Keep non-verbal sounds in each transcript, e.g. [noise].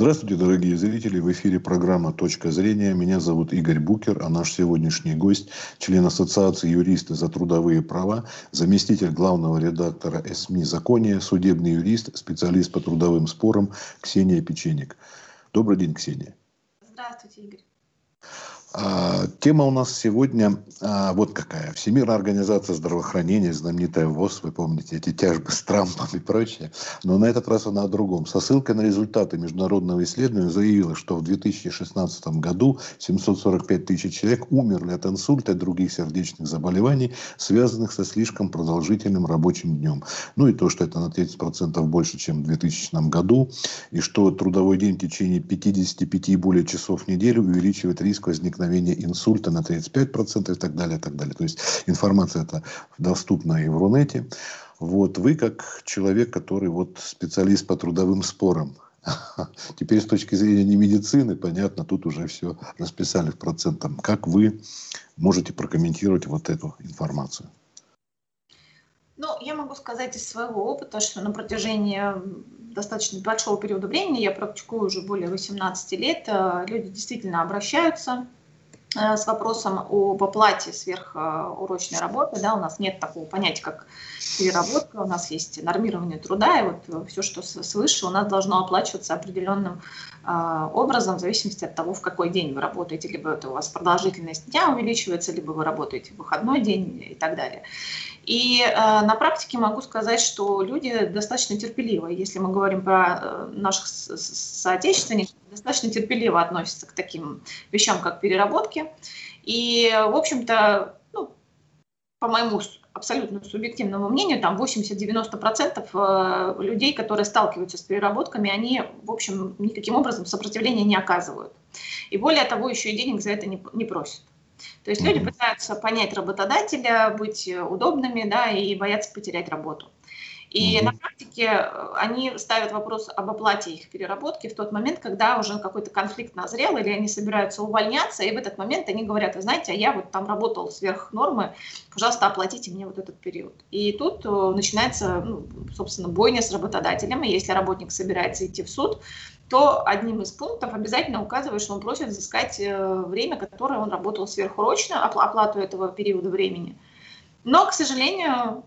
Здравствуйте, дорогие зрители. В эфире программа «Точка зрения». Меня зовут Игорь Букер, а наш сегодняшний гость – член Ассоциации юристы за трудовые права, заместитель главного редактора СМИ «Закония», судебный юрист, специалист по трудовым спорам Ксения Печеник. Добрый день, Ксения. Здравствуйте, Игорь. А, тема у нас сегодня а, вот какая. Всемирная организация здравоохранения, знаменитая ВОЗ, вы помните, эти тяжбы с Трампом и прочее. Но на этот раз она о другом. Со ссылкой на результаты международного исследования заявила, что в 2016 году 745 тысяч человек умерли от инсульта и других сердечных заболеваний, связанных со слишком продолжительным рабочим днем. Ну и то, что это на 30% больше, чем в 2000 году, и что трудовой день в течение 55 и более часов в неделю увеличивает риск возникновения возникновения инсульта на 35% и так далее, и так далее. То есть информация эта доступна и в Рунете. Вот вы как человек, который вот специалист по трудовым спорам, [laughs] Теперь с точки зрения не медицины, понятно, тут уже все расписали в процентах. Как вы можете прокомментировать вот эту информацию? Ну, я могу сказать из своего опыта, что на протяжении достаточно большого периода времени, я практикую уже более 18 лет, э, люди действительно обращаются с вопросом об оплате сверхурочной работы. Да, у нас нет такого понятия, как переработка, у нас есть нормирование труда, и вот все, что свыше, у нас должно оплачиваться определенным э, образом в зависимости от того, в какой день вы работаете, либо это у вас продолжительность дня увеличивается, либо вы работаете в выходной день и так далее. И э, на практике могу сказать, что люди достаточно терпеливы. Если мы говорим про э, наших соотечественников, достаточно терпеливо относятся к таким вещам, как переработки. И, в общем-то, ну, по моему абсолютно субъективному мнению, там 80-90% э, людей, которые сталкиваются с переработками, они, в общем, никаким образом сопротивления не оказывают. И более того, еще и денег за это не, не просят. То есть люди пытаются понять работодателя, быть удобными, да, и боятся потерять работу. И mm-hmm. на практике э, они ставят вопрос об оплате их переработки в тот момент, когда уже какой-то конфликт назрел, или они собираются увольняться, и в этот момент они говорят, вы знаете, а я вот там работал сверх нормы, пожалуйста, оплатите мне вот этот период. И тут э, начинается, ну, собственно, бойня с работодателем, и если работник собирается идти в суд, то одним из пунктов обязательно указывает, что он просит взыскать э, время, которое он работал сверхурочно, оплату этого периода времени. Но, к сожалению,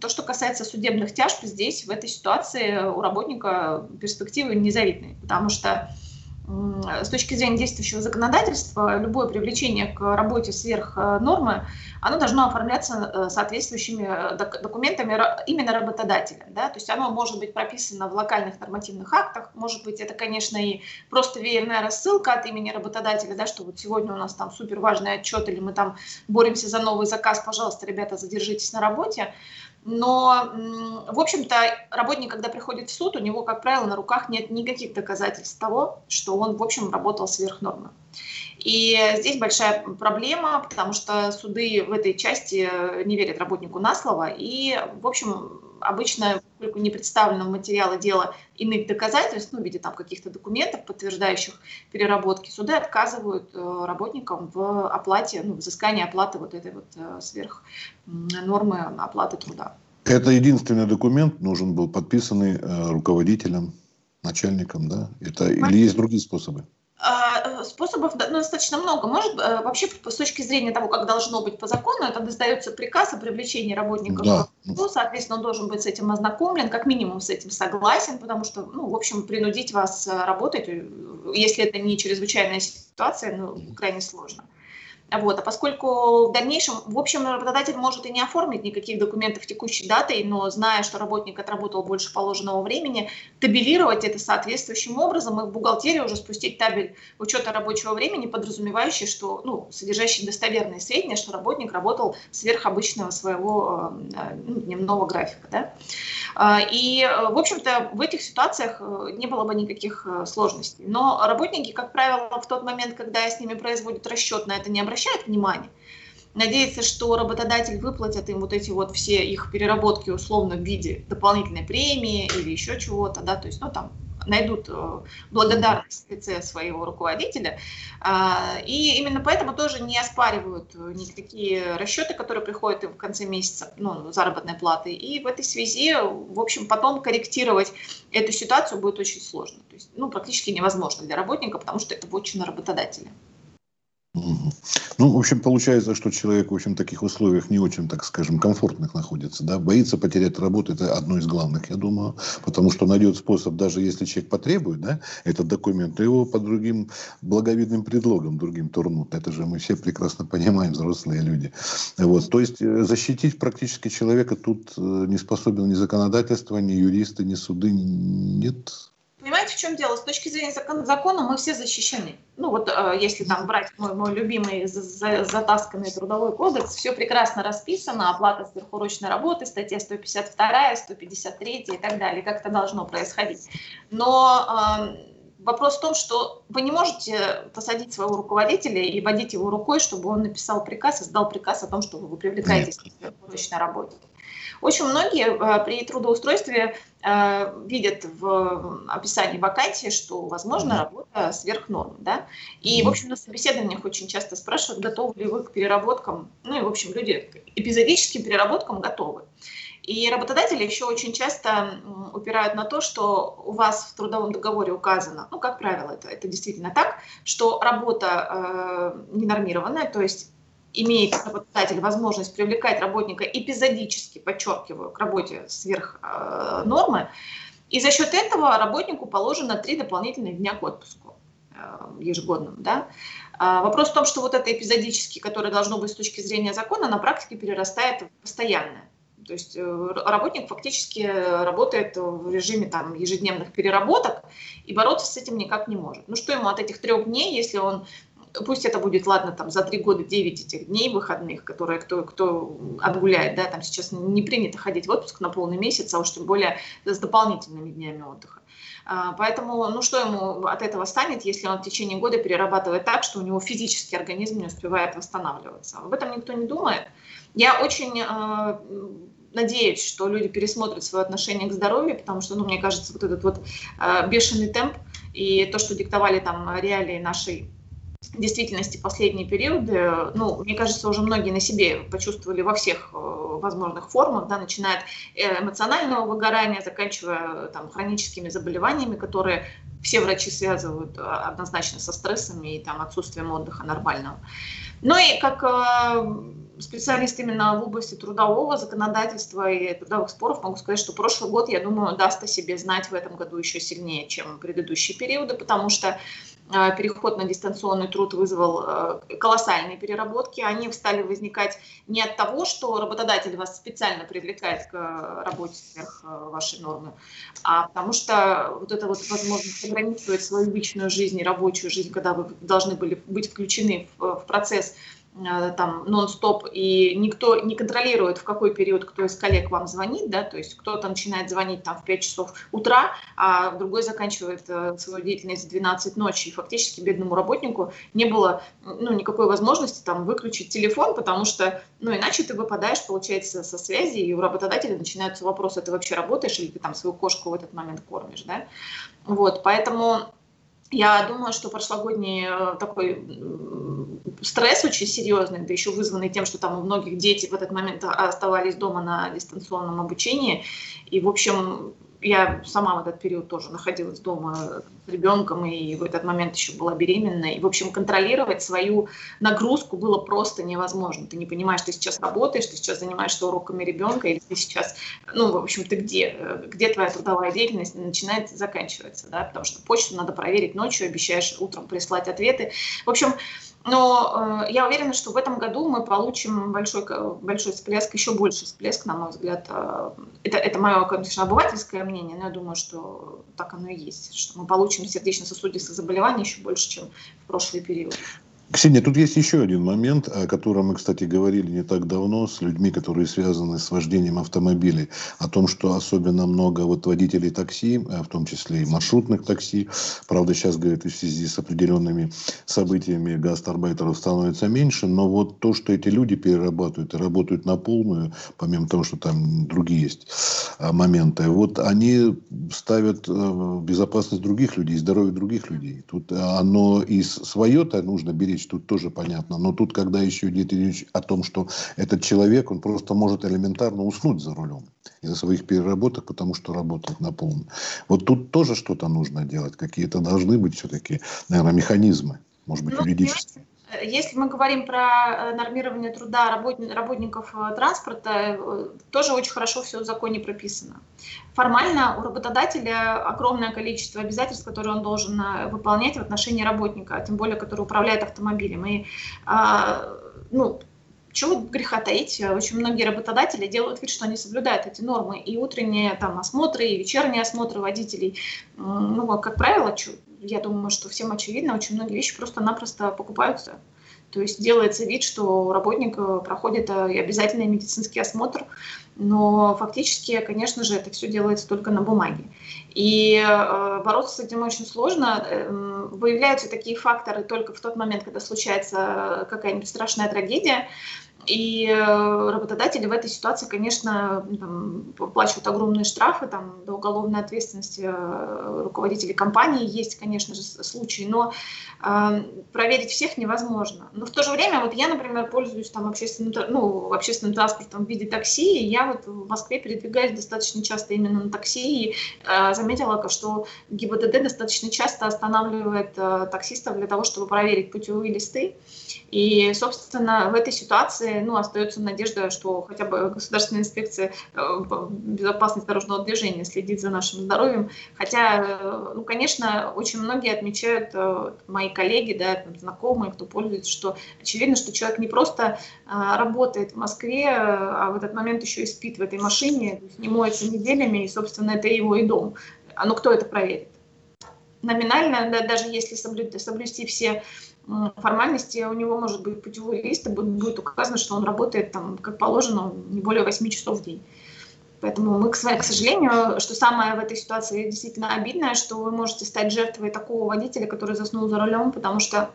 то, что касается судебных тяжб, здесь, в этой ситуации, у работника перспективы незавидные, потому что с точки зрения действующего законодательства, любое привлечение к работе сверх э, нормы, оно должно оформляться э, соответствующими э, документами именно работодателя. Да? То есть оно может быть прописано в локальных нормативных актах, может быть это, конечно, и просто веерная рассылка от имени работодателя, да, что вот сегодня у нас там супер важный отчет или мы там боремся за новый заказ, пожалуйста, ребята, задержитесь на работе. Но, в общем-то, работник, когда приходит в суд, у него, как правило, на руках нет никаких доказательств того, что он, в общем, работал сверх нормы. И здесь большая проблема, потому что суды в этой части не верят работнику на слово. И, в общем, обычно, поскольку не представлено в материале дела иных доказательств, ну, в виде там каких-то документов, подтверждающих переработки, суды отказывают э, работникам в оплате, ну, взыскании оплаты вот этой вот э, сверх нормы оплаты труда. Это единственный документ нужен был подписанный э, руководителем, начальником, да? Это, или есть другие способы? А, способов ну, достаточно много. Может, э, вообще, с точки зрения того, как должно быть по закону, это издается приказ о привлечении работников да. к соответственно, он должен быть с этим ознакомлен, как минимум с этим согласен, потому что, ну, в общем, принудить вас э, работать, э, если это не чрезвычайная ситуация, ну, крайне сложно. Вот. А поскольку в дальнейшем, в общем, работодатель может и не оформить никаких документов текущей датой, но зная, что работник отработал больше положенного времени, табелировать это соответствующим образом и в бухгалтерии уже спустить табель учета рабочего времени, подразумевающий, что, ну, содержащий достоверные сведения, что работник работал сверх обычного своего э, ну, дневного графика. Да? А, и, э, в общем-то, в этих ситуациях э, не было бы никаких сложностей. Но работники, как правило, в тот момент, когда с ними производят расчет, на это не обращаются, обращает внимание, надеется, что работодатель выплатит им вот эти вот все их переработки условно в виде дополнительной премии или еще чего-то, да, то есть, ну, там, найдут э, благодарность в лице своего руководителя. А, и именно поэтому тоже не оспаривают никакие расчеты, которые приходят в конце месяца, ну, заработной платы. И в этой связи, в общем, потом корректировать эту ситуацию будет очень сложно. То есть, ну, практически невозможно для работника, потому что это будет на работодателя. Ну, в общем, получается, что человек, в общем, в таких условиях не очень, так скажем, комфортных находится, да, боится потерять работу, это одно из главных, я думаю, потому что найдет способ, даже если человек потребует, да, этот документ, его по другим благовидным предлогам, другим турнут, это же мы все прекрасно понимаем, взрослые люди, вот, то есть э, защитить практически человека тут э, не способен ни законодательство, ни юристы, ни суды, нет, Понимаете, в чем дело? С точки зрения закон, закона мы все защищены. Ну вот э, если там брать мой, мой любимый затасканный трудовой кодекс, все прекрасно расписано, оплата сверхурочной работы, статья 152, 153 и так далее, как это должно происходить. Но э, вопрос в том, что вы не можете посадить своего руководителя и водить его рукой, чтобы он написал приказ и сдал приказ о том, что вы привлекаетесь к сверхурочной работе. Очень многие э, при трудоустройстве э, видят в описании вакансии, что возможно работа сверх нормы. Да? И, в общем, на собеседованиях очень часто спрашивают, готовы ли вы к переработкам. Ну и, в общем, люди к эпизодическим переработкам готовы. И работодатели еще очень часто упирают на то, что у вас в трудовом договоре указано, ну, как правило, это, это действительно так, что работа э, ненормированная, то есть имеет работодатель возможность привлекать работника эпизодически, подчеркиваю, к работе сверх э, нормы, и за счет этого работнику положено три дополнительных дня к отпуску э, ежегодному. Да? А вопрос в том, что вот это эпизодически, которое должно быть с точки зрения закона, на практике перерастает в постоянное. То есть э, работник фактически работает в режиме там, ежедневных переработок и бороться с этим никак не может. Ну что ему от этих трех дней, если он пусть это будет, ладно, там за три года 9 этих дней выходных, которые кто, кто отгуляет, да, там сейчас не принято ходить в отпуск на полный месяц, а уж тем более с дополнительными днями отдыха. А, поэтому, ну что ему от этого станет, если он в течение года перерабатывает так, что у него физический организм не успевает восстанавливаться? Об этом никто не думает. Я очень э, надеюсь, что люди пересмотрят свое отношение к здоровью, потому что, ну, мне кажется, вот этот вот э, бешеный темп и то, что диктовали там реалии нашей действительности последние периоды, ну, мне кажется, уже многие на себе почувствовали во всех э, возможных формах, да, начиная от э, эмоционального выгорания, заканчивая там, хроническими заболеваниями, которые все врачи связывают э, однозначно со стрессами и там, отсутствием отдыха нормального. Ну и как специалист именно в области трудового законодательства и трудовых споров могу сказать, что прошлый год, я думаю, даст о себе знать в этом году еще сильнее, чем предыдущие периоды, потому что переход на дистанционный труд вызвал а, колоссальные переработки. Они стали возникать не от того, что работодатель вас специально привлекает к работе сверх а, вашей нормы, а потому что вот эта вот возможность ограничивать свою личную жизнь и рабочую жизнь, когда вы должны были быть включены в, процесс Э, там нон-стоп, и никто не контролирует, в какой период кто из коллег вам звонит, да, то есть кто-то начинает звонить там в 5 часов утра, а другой заканчивает э, свою деятельность в 12 ночи, и фактически бедному работнику не было, ну, никакой возможности там выключить телефон, потому что, ну, иначе ты выпадаешь, получается, со связи, и у работодателя начинаются вопросы, ты вообще работаешь или ты там свою кошку в этот момент кормишь, да, вот, поэтому я думаю, что прошлогодний э, такой стресс очень серьезный, да еще вызванный тем, что там у многих дети в этот момент оставались дома на дистанционном обучении. И, в общем, я сама в этот период тоже находилась дома с ребенком, и в этот момент еще была беременна. И, в общем, контролировать свою нагрузку было просто невозможно. Ты не понимаешь, ты сейчас работаешь, ты сейчас занимаешься уроками ребенка, или ты сейчас, ну, в общем, ты где? Где твоя трудовая деятельность начинается и заканчивается, да? Потому что почту надо проверить ночью, обещаешь утром прислать ответы. В общем, но э, я уверена, что в этом году мы получим большой, большой всплеск, еще больше всплеск, на мой взгляд. Э, это, это мое, конечно, обывательское мнение, но я думаю, что так оно и есть, что мы получим сердечно-сосудистых заболеваний еще больше, чем в прошлый период. Ксения, тут есть еще один момент, о котором мы, кстати, говорили не так давно с людьми, которые связаны с вождением автомобилей, о том, что особенно много вот водителей такси, а в том числе и маршрутных такси, правда, сейчас, говорят, в связи с определенными событиями гастарбайтеров становится меньше, но вот то, что эти люди перерабатывают и работают на полную, помимо того, что там другие есть а, моменты, вот они ставят э, безопасность других людей, здоровье других людей. Тут оно и свое-то нужно беречь, речь, тут тоже понятно. Но тут, когда еще идет речь о том, что этот человек, он просто может элементарно уснуть за рулем из-за своих переработок, потому что работает на полную. Вот тут тоже что-то нужно делать. Какие-то должны быть все-таки, наверное, механизмы, может быть, ну, юридические. Если мы говорим про э, нормирование труда работников э, транспорта, э, тоже очень хорошо все в законе прописано. Формально у работодателя огромное количество обязательств, которые он должен выполнять в отношении работника, тем более, который управляет автомобилем. И, а, ну, чего греха таить, очень многие работодатели делают вид, что они соблюдают эти нормы. И утренние там осмотры, и вечерние осмотры водителей. Ну, как правило, я думаю, что всем очевидно, очень многие вещи просто-напросто покупаются. То есть делается вид, что у работника проходит э, обязательный медицинский осмотр, но фактически, конечно же, это все делается только на бумаге. И э, бороться с этим очень сложно. Э, выявляются такие факторы только в тот момент, когда случается какая-нибудь страшная трагедия. И э, работодатели в этой ситуации, конечно, там, плачут огромные штрафы там, до уголовной ответственности э, руководителей компании. Есть, конечно же, случаи, но э, проверить всех невозможно. Но в то же время, вот я, например, пользуюсь там, общественным, ну, общественным транспортом в виде такси, и я вот в Москве передвигаюсь достаточно часто именно на такси, и э, заметила, что ГИБДД достаточно часто останавливает э, таксистов для того, чтобы проверить путевые листы. И, собственно, в этой ситуации ну, остается надежда, что хотя бы Государственная инспекция э, безопасности дорожного движения следит за нашим здоровьем. Хотя, э, ну, конечно, очень многие отмечают, э, мои коллеги, да, знакомые, кто пользуется, что очевидно, что человек не просто работает в Москве, а в этот момент еще и спит в этой машине, не моется неделями, и, собственно, это его и дом. А ну кто это проверит? Номинально, да, даже если соблюсти, соблюсти все формальности у него может быть путевой лист, и будет указано, что он работает там, как положено, не более 8 часов в день. Поэтому мы, к сожалению, что самое в этой ситуации действительно обидное, что вы можете стать жертвой такого водителя, который заснул за рулем, потому что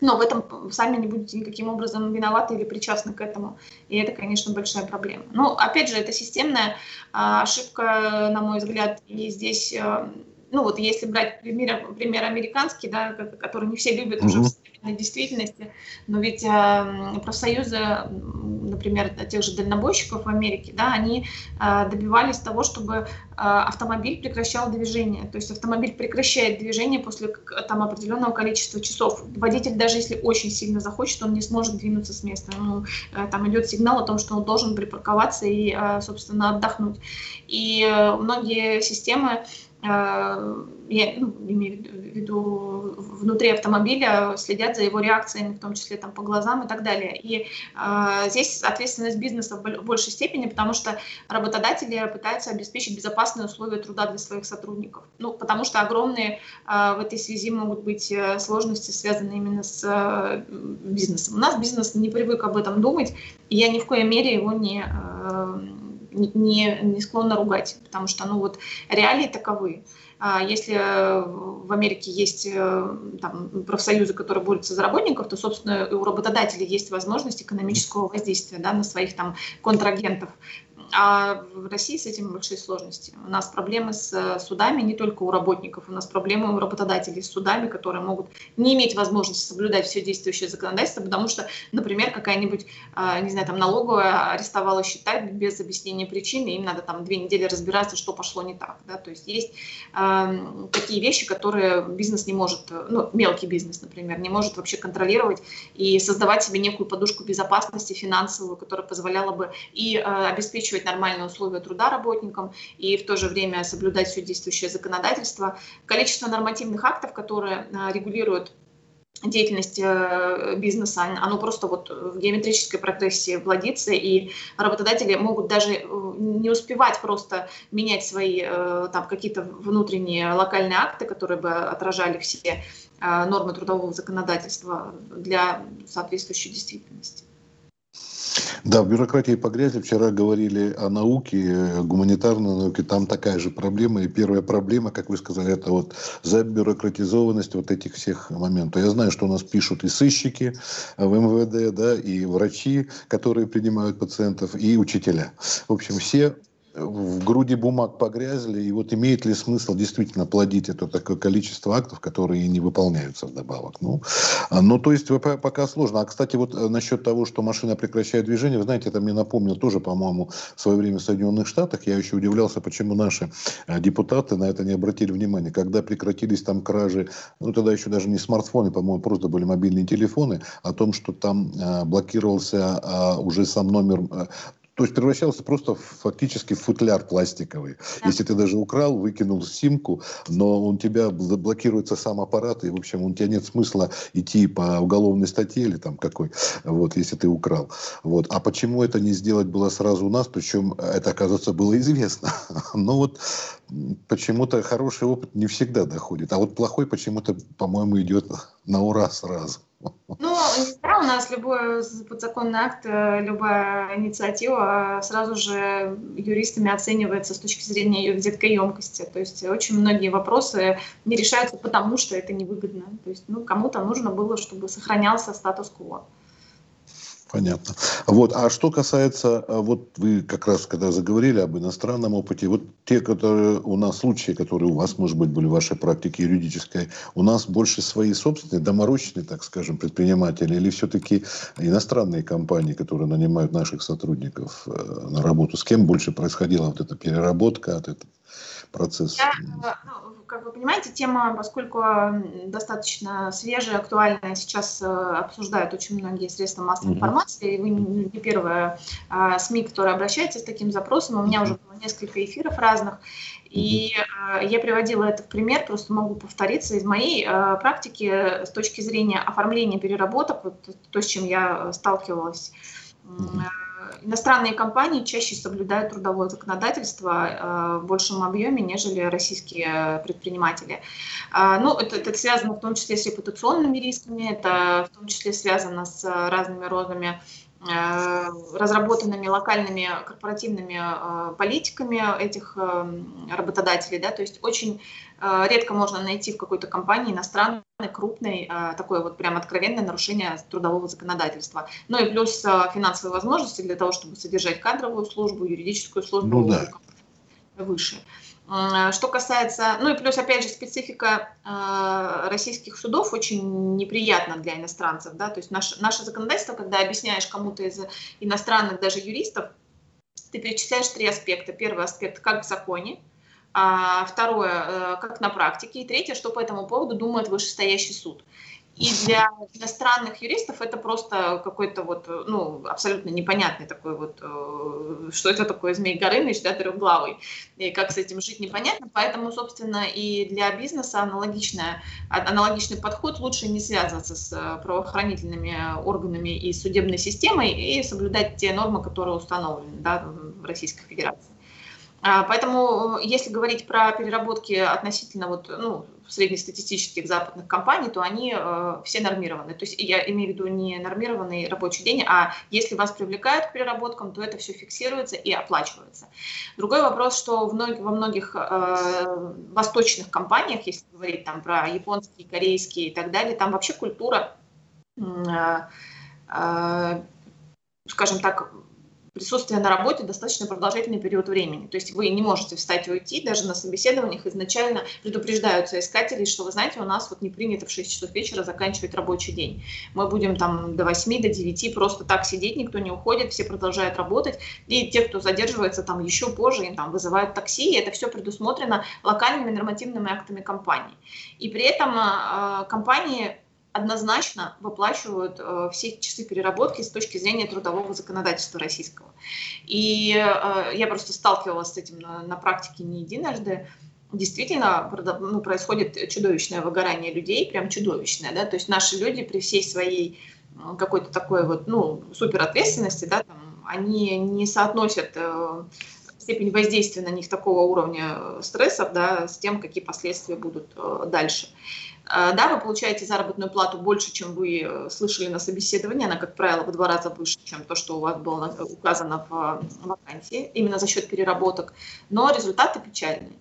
но в этом сами не будете никаким образом виноваты или причастны к этому. И это, конечно, большая проблема. Но, опять же, это системная а, ошибка, на мой взгляд, и здесь а, ну вот если брать пример, пример американский, да, который не все любят уже современной действительности, но ведь э, профсоюзы, например, тех же дальнобойщиков в Америке, да, они э, добивались того, чтобы э, автомобиль прекращал движение. То есть автомобиль прекращает движение после там определенного количества часов. Водитель даже если очень сильно захочет, он не сможет двинуться с места. Ну, э, там идет сигнал о том, что он должен припарковаться и, собственно, отдохнуть. И э, многие системы я ну, имею в виду внутри автомобиля, следят за его реакциями, в том числе там, по глазам и так далее. И э, здесь ответственность бизнеса в большей степени, потому что работодатели пытаются обеспечить безопасные условия труда для своих сотрудников. Ну, потому что огромные э, в этой связи могут быть э, сложности, связанные именно с э, бизнесом. У нас бизнес не привык об этом думать, и я ни в коей мере его не... Э, не, не склонна ругать, потому что ну, вот, реалии таковы. А если в Америке есть э, там, профсоюзы, которые борются за работников, то, собственно, у работодателей есть возможность экономического воздействия да, на своих там, контрагентов. А в России с этим большие сложности. У нас проблемы с э, судами не только у работников, у нас проблемы у работодателей с судами, которые могут не иметь возможности соблюдать все действующее законодательство, потому что, например, какая-нибудь, а, не знаю, там налоговая арестовала счета без объяснения причины, им надо там две недели разбираться, что пошло не так. Да? То есть есть э, такие вещи, которые бизнес не может, ну, мелкий бизнес, например, не может вообще контролировать и создавать себе некую подушку безопасности финансовую, которая позволяла бы и э, обеспечивать обеспечивать нормальные условия труда работникам и в то же время соблюдать все действующее законодательство. Количество нормативных актов, которые а, регулируют деятельности э, бизнеса, оно просто вот в геометрической прогрессии плодится, и работодатели могут даже э, не успевать просто менять свои э, там какие-то внутренние локальные акты, которые бы отражали все нормы трудового законодательства для соответствующей действительности. Да, в бюрократии погрязли. Вчера говорили о науке, э, гуманитарной науке. Там такая же проблема. И первая проблема, как вы сказали, это вот забюрократизованность вот этих всех моментов. Я знаю, что у нас пишут и сыщики в МВД, да, и врачи, которые принимают пациентов, и учителя. В общем, все в груди бумаг погрязли, и вот имеет ли смысл действительно плодить это такое количество актов, которые не выполняются вдобавок? Ну, а, ну то есть пока сложно. А, кстати, вот э, насчет того, что машина прекращает движение, вы знаете, это мне напомнило тоже, по-моему, в свое время в Соединенных Штатах. Я еще удивлялся, почему наши э, депутаты на это не обратили внимания. Когда прекратились там кражи, ну, тогда еще даже не смартфоны, по-моему, просто были мобильные телефоны, о том, что там э, блокировался э, уже сам номер то есть превращался просто фактически в футляр пластиковый. Да. Если ты даже украл, выкинул симку, но он тебя блокируется сам аппарат, и, в общем, у тебя нет смысла идти по уголовной статье или там какой, вот, если ты украл. Вот. А почему это не сделать было сразу у нас, причем это, оказывается, было известно. [laughs] Но вот почему-то хороший опыт не всегда доходит, а вот плохой почему-то, по-моему, идет на ура сразу. Ну, да, у нас любой подзаконный акт, э, любая инициатива сразу же юристами оценивается с точки зрения ее визиткоемкости. То есть очень многие вопросы не решаются потому, что это невыгодно. То есть ну, кому-то нужно было, чтобы сохранялся статус-кво. Понятно. Вот, а что касается, а, вот вы как раз когда заговорили об иностранном опыте, вот те, которые у нас случаи, которые у вас, может быть, были в вашей практике юридической, у нас больше свои собственные, доморощенные, так скажем, предприниматели, или все-таки иностранные компании, которые нанимают наших сотрудников э, на работу, с кем больше происходила вот эта переработка, от этого процесса? Я, ну, как вы понимаете, тема, поскольку достаточно свежая, актуальная, сейчас э, обсуждают очень многие средства массовой информации. И вы не первая а, СМИ, которая обращается с таким запросом. У меня уже было несколько эфиров разных. И э, я приводила это в пример, просто могу повториться из моей э, практики с точки зрения оформления переработок, вот то, с чем я сталкивалась иностранные компании чаще соблюдают трудовое законодательство э, в большем объеме, нежели российские предприниматели. А, ну, это, это связано в том числе с репутационными рисками, это в том числе связано с разными родами э, разработанными локальными корпоративными э, политиками этих работодателей, да, то есть очень редко можно найти в какой-то компании иностранной крупной, такое вот прям откровенное нарушение трудового законодательства. Ну и плюс финансовые возможности для того, чтобы содержать кадровую службу, юридическую службу ну, да. выше. Что касается, ну и плюс, опять же, специфика э, российских судов очень неприятна для иностранцев, да, то есть наше, наше законодательство, когда объясняешь кому-то из иностранных даже юристов, ты перечисляешь три аспекта. Первый аспект, как в законе, а второе, э, как на практике, и третье, что по этому поводу думает вышестоящий суд. И для иностранных юристов это просто какой-то вот, ну, абсолютно непонятный такой вот, э, что это такое Змей Горыныч, да, трехглавый, и как с этим жить непонятно. Поэтому, собственно, и для бизнеса аналогичная, аналогичный подход лучше не связываться с э, правоохранительными органами и судебной системой и соблюдать те нормы, которые установлены да, в Российской Федерации. А, поэтому, э, если говорить про переработки относительно вот, ну, среднестатистических западных компаний, то они э, все нормированы. То есть я имею в виду не нормированный рабочий день, а если вас привлекают к переработкам, то это все фиксируется и оплачивается. Другой вопрос, что в многих, во многих э, восточных компаниях, если говорить там про японские, корейские и так далее, там вообще культура, э, э, скажем так, присутствие на работе достаточно продолжительный период времени. То есть вы не можете встать и уйти, даже на собеседованиях изначально предупреждаются искатели, что вы знаете, у нас вот не принято в 6 часов вечера заканчивать рабочий день. Мы будем там до 8, до 9 просто так сидеть, никто не уходит, все продолжают работать. И те, кто задерживается там еще позже, им там вызывают такси, и это все предусмотрено локальными нормативными актами компании. И при этом э, компании однозначно выплачивают э, все часы переработки с точки зрения трудового законодательства российского. И э, я просто сталкивалась с этим на, на практике не единожды. действительно ну, происходит чудовищное выгорание людей, прям чудовищное, да, то есть наши люди при всей своей какой-то такой вот, ну, супер ответственности, да, там, они не соотносят э, степень воздействия на них такого уровня стрессов, да, с тем, какие последствия будут э, дальше. Э, да, вы получаете заработную плату больше, чем вы э, слышали на собеседовании, она, как правило, в два раза выше, чем то, что у вас было указано в вакансии, именно за счет переработок, но результаты печальные.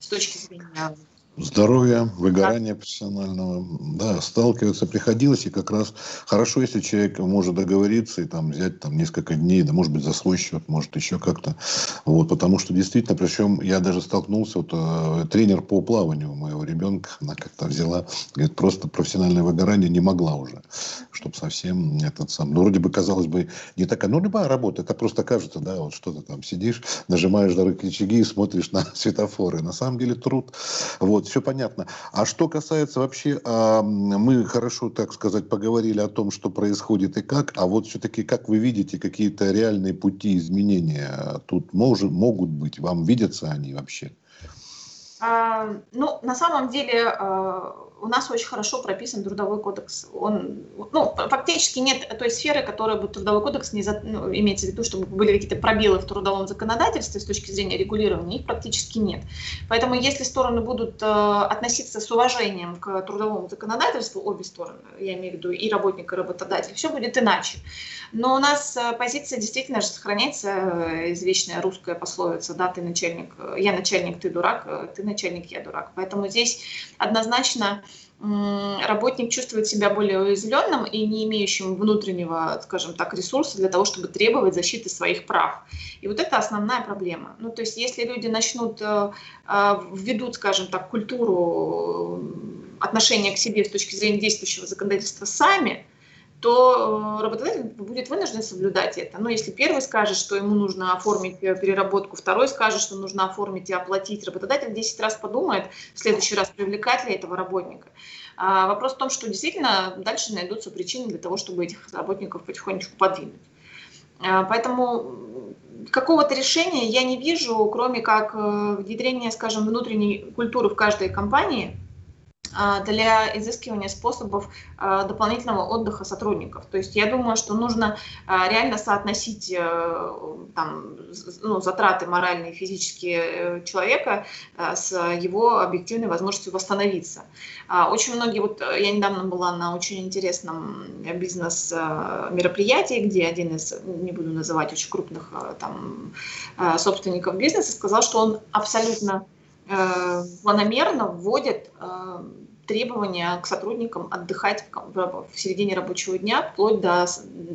С точки зрения здоровья, выгорания профессионального, да, сталкиваться приходилось, и как раз хорошо, если человек может договориться и там взять там несколько дней, да, может быть, за свой счет, может, еще как-то, вот, потому что действительно, причем я даже столкнулся, вот, э, тренер по плаванию моего ребенка, она как-то взяла, говорит, просто профессиональное выгорание не могла уже, чтобы совсем этот сам, ну, вроде бы, казалось бы, не такая, ну, любая работа, это просто кажется, да, вот что ты там сидишь, нажимаешь на рычаги и смотришь на [laughs] светофоры, на самом деле труд, вот, вот, все понятно. А что касается вообще, а, мы хорошо, так сказать, поговорили о том, что происходит и как, а вот все-таки как вы видите какие-то реальные пути изменения тут может, могут быть? Вам видятся они вообще? А, ну, на самом деле, а, у нас очень хорошо прописан трудовой кодекс. Он, ну, фактически нет той сферы, которая бы трудовой кодекс не за, ну, имеется в виду, чтобы были какие-то пробелы в трудовом законодательстве с точки зрения регулирования, их практически нет. Поэтому если стороны будут э, относиться с уважением к трудовому законодательству, обе стороны, я имею в виду и работник, и работодатель, все будет иначе. Но у нас э, позиция действительно же сохраняется, э, извечная русская пословица, да, ты начальник, э, я начальник, ты дурак, ты начальник, я дурак. Поэтому здесь однозначно работник чувствует себя более уязвленным и не имеющим внутреннего, скажем так, ресурса для того, чтобы требовать защиты своих прав. И вот это основная проблема. Ну, то есть если люди начнут, введут, скажем так, культуру отношения к себе с точки зрения действующего законодательства сами, то э, работодатель будет вынужден соблюдать это. Но если первый скажет, что ему нужно оформить э, переработку, второй скажет, что нужно оформить и оплатить, работодатель 10 раз подумает, в следующий раз привлекать ли этого работника. А вопрос в том, что действительно дальше найдутся причины для того, чтобы этих работников потихонечку подвинуть. А, поэтому какого-то решения я не вижу, кроме как э, внедрения, скажем, внутренней культуры в каждой компании – для изыскивания способов а, дополнительного отдыха сотрудников. То есть я думаю, что нужно а, реально соотносить э, там, ну, затраты моральные и физические э, человека с его объективной возможностью восстановиться. Очень многие, вот э, я недавно была на очень интересном бизнес-мероприятии, где один из, не буду называть, очень крупных там, собственников бизнеса сказал, что он абсолютно планомерно вводит требования к сотрудникам отдыхать в, в середине рабочего дня вплоть до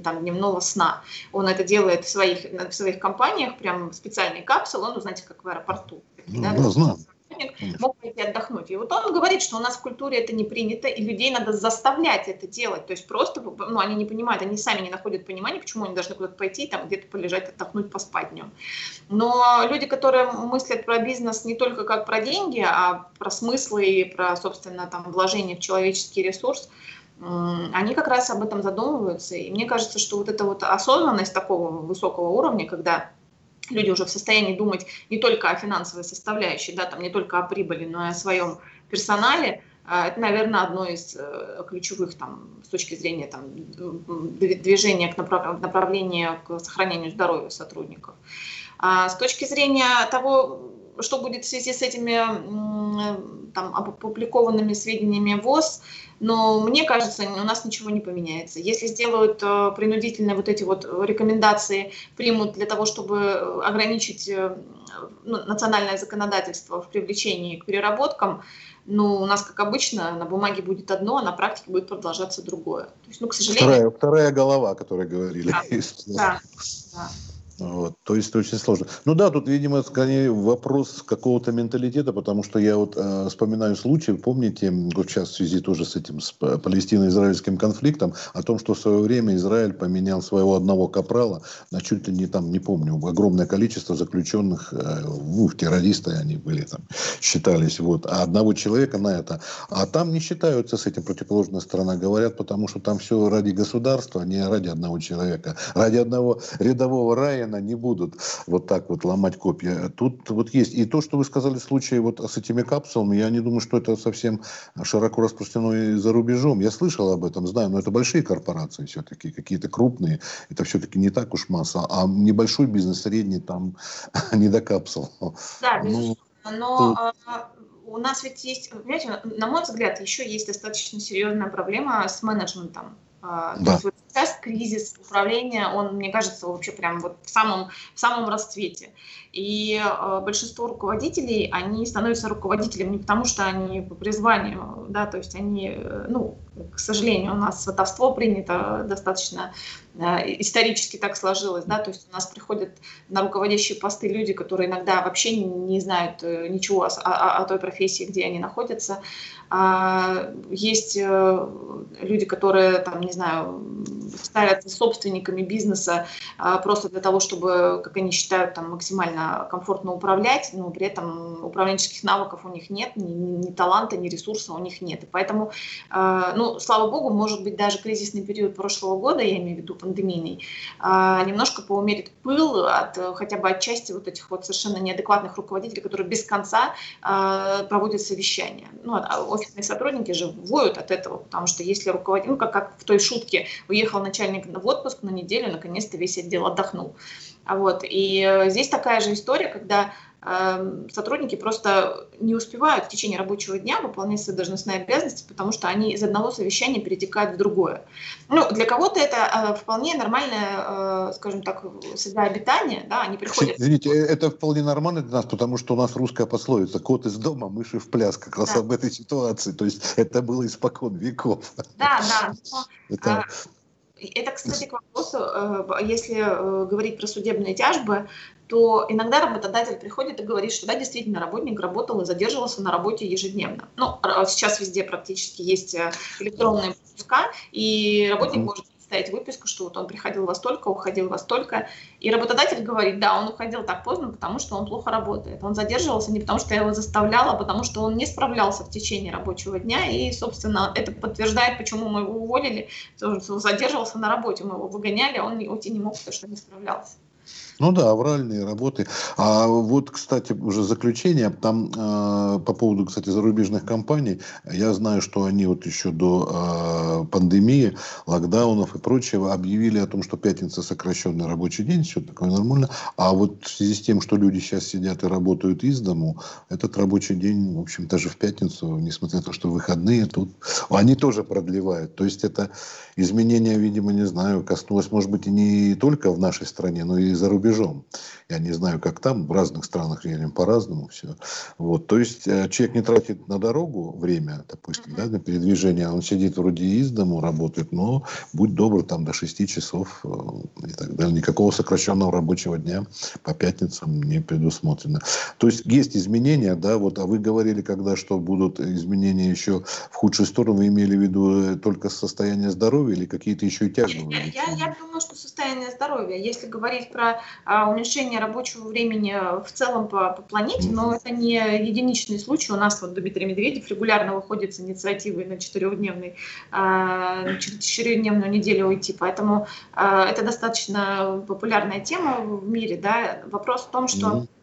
там, дневного сна. Он это делает в своих, в своих компаниях, прям специальные капсулы, ну, знаете, как в аэропорту. Ну, да, да, знаю сотрудник мог пойти отдохнуть. И вот он говорит, что у нас в культуре это не принято, и людей надо заставлять это делать. То есть просто, ну, они не понимают, они сами не находят понимания, почему они должны куда-то пойти, там где-то полежать, отдохнуть, поспать днем. Но люди, которые мыслят про бизнес не только как про деньги, а про смыслы и про, собственно, там, вложение в человеческий ресурс, они как раз об этом задумываются. И мне кажется, что вот эта вот осознанность такого высокого уровня, когда люди уже в состоянии думать не только о финансовой составляющей, да, там не только о прибыли, но и о своем персонале, а, это, наверное, одно из э, ключевых там, с точки зрения там, движения к направлению к сохранению здоровья сотрудников. А с точки зрения того, что будет в связи с этими там, опубликованными сведениями ВОЗ, но мне кажется, у нас ничего не поменяется. Если сделают э, принудительные вот эти вот рекомендации, примут для того, чтобы ограничить э, ну, национальное законодательство в привлечении к переработкам, ну, у нас, как обычно, на бумаге будет одно, а на практике будет продолжаться другое. То есть, ну, к сожалению... Вторая, вторая голова, о которой говорили. Да, да, да. Вот, то есть это очень сложно. Ну да, тут, видимо, скорее вопрос какого-то менталитета, потому что я вот э, вспоминаю случай, помните, вот сейчас в связи тоже с этим, с палестино-израильским конфликтом, о том, что в свое время Израиль поменял своего одного капрала на чуть ли не там, не помню, огромное количество заключенных, э, ну, террористы они были там, считались, вот, а одного человека на это. А там не считаются с этим противоположная сторона, говорят, потому что там все ради государства, а не ради одного человека, ради одного рядового рая уверенно не будут вот так вот ломать копья. Тут вот есть. И то, что вы сказали в случае вот с этими капсулами, я не думаю, что это совсем широко распространено и за рубежом. Я слышал об этом, знаю, но это большие корпорации все-таки, какие-то крупные. Это все-таки не так уж масса. А небольшой бизнес, средний, там [laughs] не до капсул. Да, ну, безусловно. Ну, но тут у нас ведь есть, понимаете, на мой взгляд, еще есть достаточно серьезная проблема с менеджментом. А, да. То есть сейчас кризис управления, он, мне кажется, вообще прям вот в самом, в самом расцвете. И э, большинство руководителей, они становятся руководителем не потому, что они по призванию, да, то есть они, э, ну, к сожалению, у нас сватовство принято достаточно э, исторически так сложилось, да, то есть у нас приходят на руководящие посты люди, которые иногда вообще не, не знают э, ничего о, о, о той профессии, где они находятся. А, есть э, люди, которые, там, не знаю, ставятся собственниками бизнеса а, просто для того, чтобы, как они считают, там максимально комфортно управлять, но при этом управленческих навыков у них нет, ни, ни таланта, ни ресурса у них нет. И поэтому, а, ну, слава богу, может быть, даже кризисный период прошлого года, я имею в виду пандемийный, а, немножко поумерит пыл от хотя бы от части вот этих вот совершенно неадекватных руководителей, которые без конца проводят совещания. Ну, офисные сотрудники же воют от этого, потому что если руководитель, ну, как, как в той шутке, уехал уехал начальник в отпуск на неделю, наконец-то весь отдел отдохнул. А вот, и э, здесь такая же история, когда э, сотрудники просто не успевают в течение рабочего дня выполнять свои должностные обязанности, потому что они из одного совещания перетекают в другое. Ну, для кого-то это э, вполне нормальное, э, скажем так, среда обитания, да, они приходят... Извините, это вполне нормально для нас, потому что у нас русская пословица «кот из дома, мыши в пляс», как раз да. об этой ситуации, то есть это было испокон веков. Да, да. Но, [laughs] это... А, это, кстати, к вопросу, э, если э, говорить про судебные тяжбы, то иногда работодатель приходит и говорит, что да, действительно, работник работал и задерживался на работе ежедневно. Ну, сейчас везде практически есть э, электронные пропуска, и работник может ставить выписку, что вот он приходил во столько, уходил во столько. И работодатель говорит, да, он уходил так поздно, потому что он плохо работает. Он задерживался не потому, что я его заставляла, а потому что он не справлялся в течение рабочего дня. И, собственно, это подтверждает, почему мы его уволили. Задерживался на работе, мы его выгоняли, он уйти не мог, потому что не справлялся. Ну да, авральные работы. А вот, кстати, уже заключение, там э, по поводу, кстати, зарубежных компаний, я знаю, что они вот еще до э, пандемии, локдаунов и прочего объявили о том, что пятница сокращенный рабочий день, все такое нормально. А вот в связи с тем, что люди сейчас сидят и работают из дому, этот рабочий день, в общем, даже в пятницу, несмотря на то, что выходные, тут они тоже продлевают. То есть это изменение, видимо, не знаю, коснулось, может быть, и не только в нашей стране, но и за рубежом. Я не знаю, как там, в разных странах реально по-разному все. Вот, то есть э, человек не тратит на дорогу время, допустим, да, на передвижение, он сидит вроде из дому, работает, но будь добр, там до 6 часов э, и так далее. Никакого сокращенного рабочего дня по пятницам не предусмотрено. То есть есть изменения, да, вот, а вы говорили, когда что будут изменения еще в худшую сторону, вы имели в виду э, только состояние здоровья или какие-то еще и тяжбы? Я, я, я думаю, что состояние здоровья. Если говорить про а, уменьшение рабочего времени в целом по, по планете, но это не единичный случай. У нас вот Дмитрий Медведев регулярно выходит с инициативой на четырехдневный, а, четырехдневную неделю уйти, поэтому а, это достаточно популярная тема в мире. Да? Вопрос в том, что Э,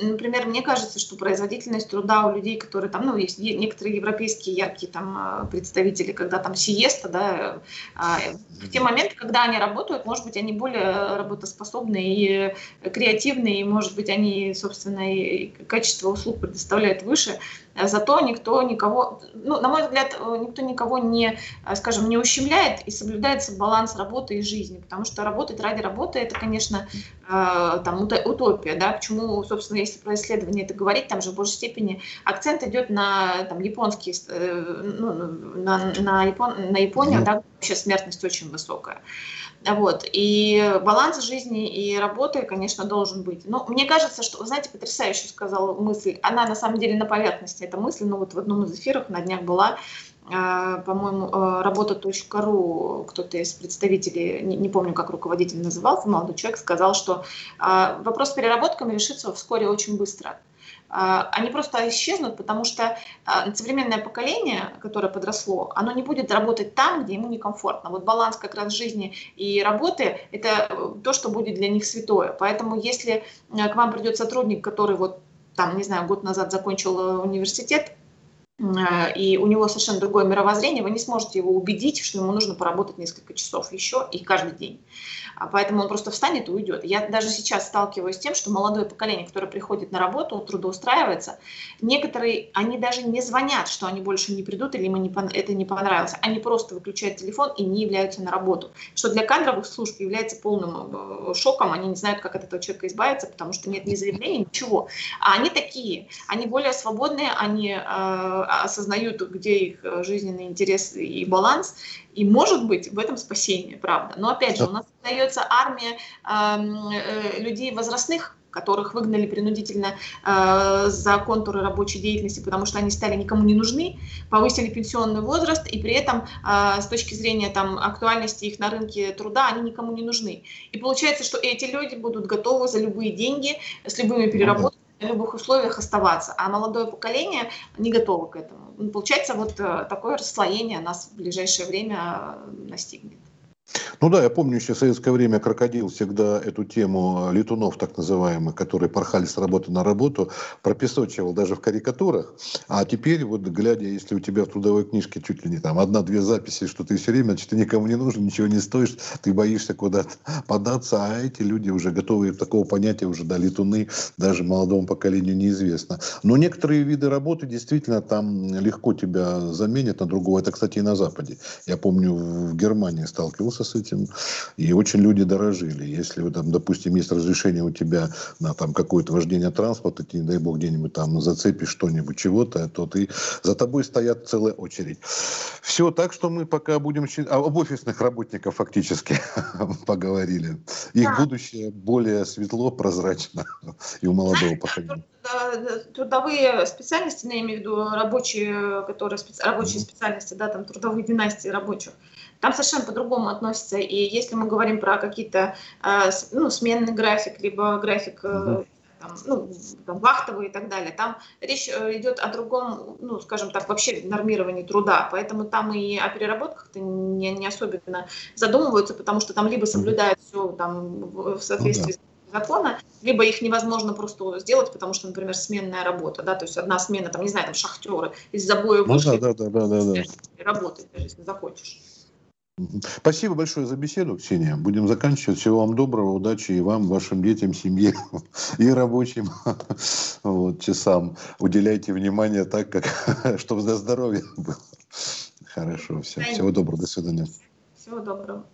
например, мне кажется, что производительность труда у людей, которые там, ну, есть некоторые европейские яркие там э, представители, когда там сиеста, да, э, в те моменты, когда они работают, может быть, они более работоспособны и креативны, и, может быть, они, собственно, и качество услуг предоставляют выше, Зато никто никого, ну, на мой взгляд, э, никто никого не, э, скажем, не ущемляет и соблюдается баланс работы и жизни, потому что работать ради работы это, конечно, э, там утопия, да, почему, собственно, если про исследование это говорить, там же в большей степени акцент идет на там японские, ну, на, на, Япон, на Японию, да, вообще смертность очень высокая. Вот. И баланс жизни и работы, конечно, должен быть. Но мне кажется, что, вы знаете, потрясающе сказала мысль. Она на самом деле на поверхности, эта мысль. Но вот в одном из эфиров на днях была, по-моему, а, работа.ру, кто-то из представителей, не, помню, как руководитель назывался, молодой человек, сказал, что а, вопрос с переработками решится вскоре очень быстро. а, они просто исчезнут, потому что а, современное поколение, которое подросло, оно не будет работать там, где ему некомфортно. Вот баланс как раз жизни и работы – это то, что будет для них святое. Поэтому если к вам придет сотрудник, который вот там, не знаю, год назад закончил университет, и у него совершенно другое мировоззрение, вы не сможете его убедить, что ему нужно поработать несколько часов еще и каждый день. А поэтому он просто встанет и уйдет. Я даже сейчас сталкиваюсь с тем, что молодое поколение, которое приходит на работу, трудоустраивается, некоторые, они даже не звонят, что они больше не придут или им это не понравилось. Они просто выключают телефон и не являются на работу. Что для кадровых служб является полным э, шоком. Они не знают, как от этого человека избавиться, потому что нет ни заявления, ничего. А они такие, они более свободные, они э, осознают, где их э, жизненный интерес и баланс, и может быть в этом спасение, правда. Но опять же, у нас остается армия э, людей возрастных, которых выгнали принудительно э, за контуры рабочей деятельности, потому что они стали никому не нужны, повысили пенсионный возраст, и при этом э, с точки зрения там, актуальности их на рынке труда они никому не нужны. И получается, что эти люди будут готовы за любые деньги, с любыми переработками, на любых условиях оставаться, а молодое поколение не готово к этому. Получается, вот э, такое расслоение нас в ближайшее время э, настигнет. Ну да, я помню еще в советское время крокодил всегда эту тему летунов так называемых, которые порхали с работы на работу, пропесочивал даже в карикатурах. А теперь вот глядя, если у тебя в трудовой книжке чуть ли не там одна-две записи, что ты все время, значит, ты никому не нужен, ничего не стоишь, ты боишься куда-то [laughs] податься, а эти люди уже готовы такого понятия уже, да, летуны даже молодому поколению неизвестно. Но некоторые виды работы действительно там легко тебя заменят на другого. Это, кстати, и на Западе. Я помню, в Германии сталкивался с этим, и очень люди дорожили. Если, там, допустим, есть разрешение у тебя на там какое-то вождение транспорта, ты, не дай бог, где-нибудь там зацепишь что-нибудь, чего-то, то ты за тобой стоят целая очередь. Все, так что мы пока будем... А, об офисных работниках фактически [laughs] поговорили. Их да. будущее более светло, прозрачно [laughs] и у молодого поколения трудовые специальности, я имею в виду рабочие, которые специ... рабочие специальности, да, там трудовые династии рабочих, там совершенно по-другому относятся. И если мы говорим про какие-то э, ну, сменный график, либо график э, там, ну, там, вахтовый и так далее, там речь э, идет о другом, ну, скажем так, вообще нормировании труда. Поэтому там и о переработках-то не, не особенно задумываются, потому что там либо соблюдают все там, в соответствии ну, да. с закона, либо их невозможно просто сделать, потому что, например, сменная работа, да, то есть одна смена, там, не знаю, там, шахтеры из забоя вышли, ну, да, да, да, да, да, да. работать, даже если захочешь. Спасибо большое за беседу, Ксения. Будем заканчивать. Всего вам доброго, удачи и вам, вашим детям, семье [laughs] и рабочим [laughs] вот, часам. Уделяйте внимание так, как, [laughs] чтобы за здоровье было. Хорошо, все. Всего доброго, до свидания. Всего доброго.